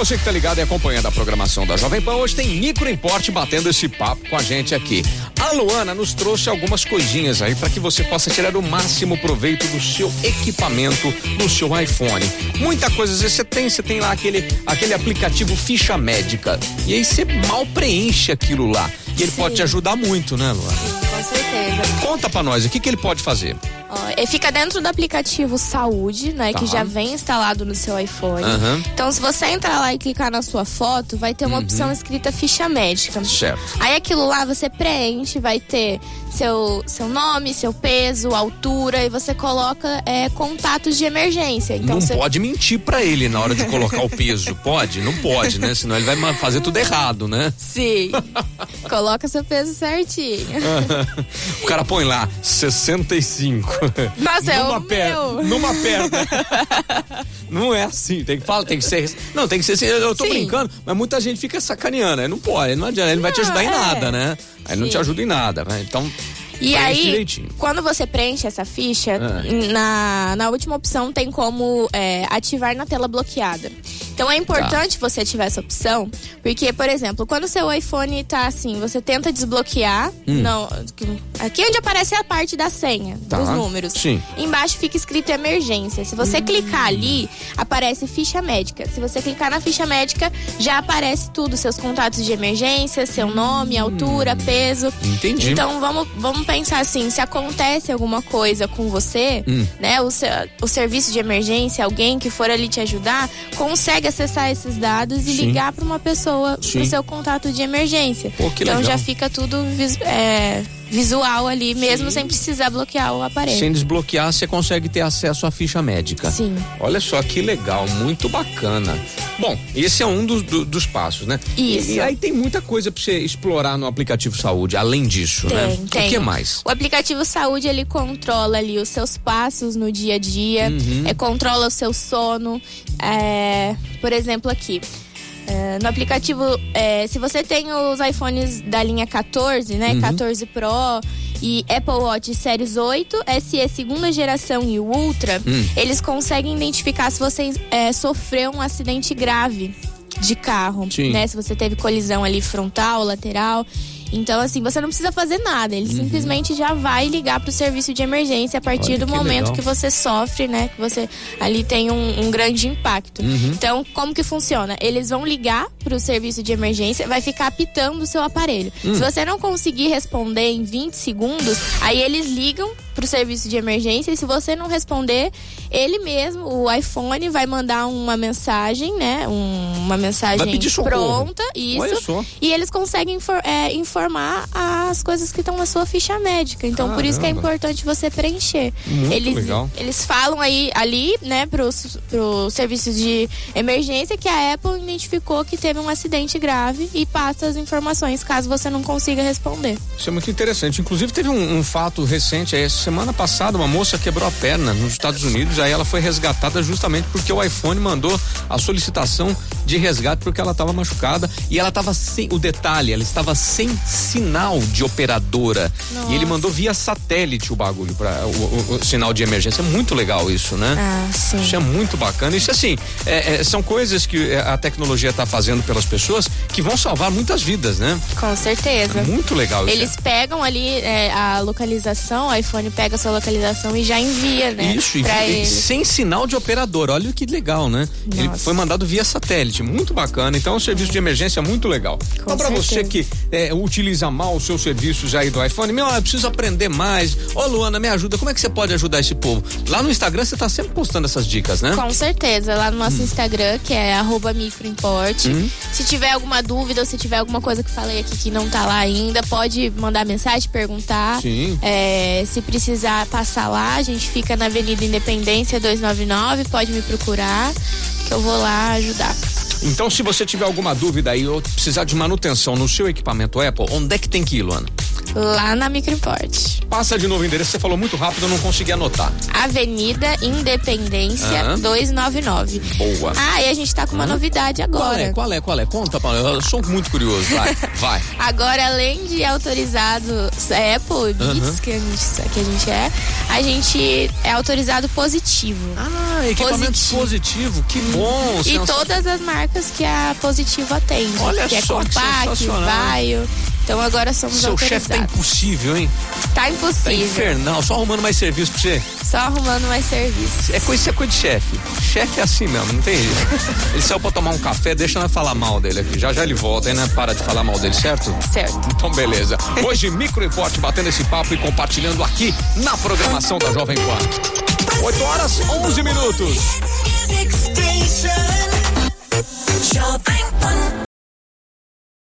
você que tá ligado e acompanhando a programação da Jovem Pan, hoje tem microimporte batendo esse papo com a gente aqui. A Luana nos trouxe algumas coisinhas aí para que você possa tirar o máximo proveito do seu equipamento, do seu iPhone. Muita coisa, às vezes você tem, você tem lá aquele, aquele aplicativo ficha médica e aí você mal preenche aquilo lá. E ele Sim. pode te ajudar muito, né, Luana? Com certeza. Conta pra nós, o que que ele pode fazer? Ele fica dentro do aplicativo Saúde, né? Tá. Que já vem instalado no seu iPhone. Aham. Então, se você entrar lá e clicar na sua foto, vai ter uma opção escrita ficha médica. Certo. Aí aquilo lá você preenche, vai ter seu, seu nome, seu peso, altura, e você coloca é, contatos de emergência. Então não você. pode mentir pra ele na hora de colocar o peso. Pode? Não pode, né? Senão ele vai fazer tudo errado, né? Sim. coloca seu peso certinho. o cara põe lá 65. Nossa, é numa o perna, meu. numa perna. não é assim, tem que falar, tem que ser. Não, tem que ser assim. Eu tô Sim. brincando, mas muita gente fica sacaneando. Aí não pode, não adianta, ele não vai te Não, ajudar em é. nada, né? Aí não Sim. te ajuda em nada, né? Então, E aí, direitinho. quando você preenche essa ficha, Ah. na, na última opção tem como é, ativar na tela bloqueada. Então é importante Tá. você ativar essa opção, porque, por exemplo, quando o seu iPhone tá assim, você tenta desbloquear, não, aqui onde aparece a parte da senha, Tá. dos números. Sim. Embaixo fica escrito emergência. Se você clicar ali, aparece ficha médica. Se você clicar na ficha médica, já aparece tudo, seus contatos de emergência, seu nome, altura, peso. Entendi. Então vamos, vamos pensar assim, se acontece alguma coisa com você, Hum. né, o, se- o serviço de emergência, alguém que for ali te ajudar, consegue acessar esses dados e Sim. ligar para uma pessoa Sim. pro seu contato de emergência. Pô, então legal. já fica tudo é, visual ali, mesmo sem precisar bloquear o aparelho. Sem desbloquear, você consegue ter acesso à ficha médica. Sim. Olha só que legal, muito bacana. Bom, esse é um dos, do- dos passos, né? Isso. E, e aí tem muita coisa pra você explorar no aplicativo saúde, além disso, né? Tem, tem. O que mais? O aplicativo Saúde, ele controla ali os seus passos no dia a dia, Uhum. é, controla o seu sono. é, por exemplo, aqui. É, no aplicativo, é, se você tem os iPhones da linha 14, né? Uhum. 14 Pro e Apple Watch Series 8, SE segunda geração e Ultra, Hum. eles conseguem identificar se você é, sofreu um acidente grave de carro, Sim. né? Se você teve colisão ali frontal, lateral. Então, assim, você não precisa fazer nada. Ele simplesmente já vai ligar pro serviço de emergência a partir Uhum. Olha do que momento legal. que você sofre, né? Que você ali tem um, um grande impacto. Uhum. Então, como que funciona? Eles vão ligar pro serviço de emergência, vai ficar apitando o seu aparelho. Hum. Se você não conseguir responder em 20 segundos, aí eles ligam pro serviço de emergência e se você não responder, ele mesmo, o iPhone, vai mandar uma mensagem, né? Um- uma mensagem pronta, isso. E eles conseguem infor- é, informar as coisas que estão na sua ficha médica. Então, por isso que é Caramba. importante você preencher. Muito eles, legal. eles falam aí ali, né, pros, pro serviço de emergência que a Apple identificou que teve um acidente grave e passa as informações caso você não consiga responder. Isso é muito interessante. Inclusive, teve um, um fato recente, aí, semana passada, uma moça quebrou a perna nos Estados Unidos, aí ela foi resgatada justamente porque o iPhone mandou a solicitação de resgate porque ela estava machucada e ela estava sem. O detalhe, ela estava sem sinal de operadora. E ele Nossa. mandou via satélite o bagulho, para o, o- o sinal de emergência. É muito legal isso, né? Ah, sim. Isso é muito bacana. Isso assim, é- é- são coisas que é, a tecnologia está fazendo pelas pessoas que vão salvar muitas vidas, né? Com certeza. É muito legal isso. Eles pegam ali é, a localização, o iPhone pega a sua localização e já envia, né? Isso, e, sem sinal de operador. Olha que legal, né? Ele Nossa. foi mandado via satélite, muito bacana. Então, é um serviço de emergência muito legal. então, para você que é, utiliza mal os seus serviços aí do iPhone, meu, eu preciso aprender mais. Ô, Luana, me ajuda. Como é que você pode ajudar esse povo? Lá no Instagram você tá sempre postando essas dicas, né? Com certeza, lá no nosso Hum. Instagram, que é arroba microimporte. Se tiver alguma dúvida ou se tiver alguma coisa que falei aqui que não tá lá ainda, pode mandar mensagem, perguntar. Sim. É, se precisar passar lá, a gente fica na Avenida Independência 299, pode me procurar, que eu vou lá ajudar. Então, se você tiver alguma dúvida aí ou precisar de manutenção no seu equipamento Apple, onde é que tem que ir, Luana? Lá na Microimport. Passa de novo o endereço, você falou muito rápido, eu não consegui anotar. Avenida Independência Aham. 299. Boa. Ah, e a gente tá com uma novidade Qual agora. é? Qual é? Qual é? Conta, Paulo. Eu sou muito curioso. Vai, vai. Agora, além de autorizado Apple, Beats, que, a gente, que a gente é, a gente é autorizado positivo. Ah, equipamento positivo. Positivo. Que bom. E sensacional. todas as marcas que a Positivo atende. Olha que é só que Compact, sensacional. Vaio. Então agora somos Seu chefe tá impossível, hein? Tá Tá impossível. infernal. Só arrumando mais serviço pra você. Só arrumando mais serviço. É coisa, isso é coisa de chefe. Chefe é assim mesmo, não tem jeito. Ele saiu pra tomar um café, deixa nós falar mal dele aqui. Já já ele volta, hein, né? Para de falar mal dele, certo? Certo. Então, beleza. Hoje, Micro Import batendo esse papo e compartilhando aqui na programação da Jovem Pan. 8 horas, 11 minutos. Jovem Pan.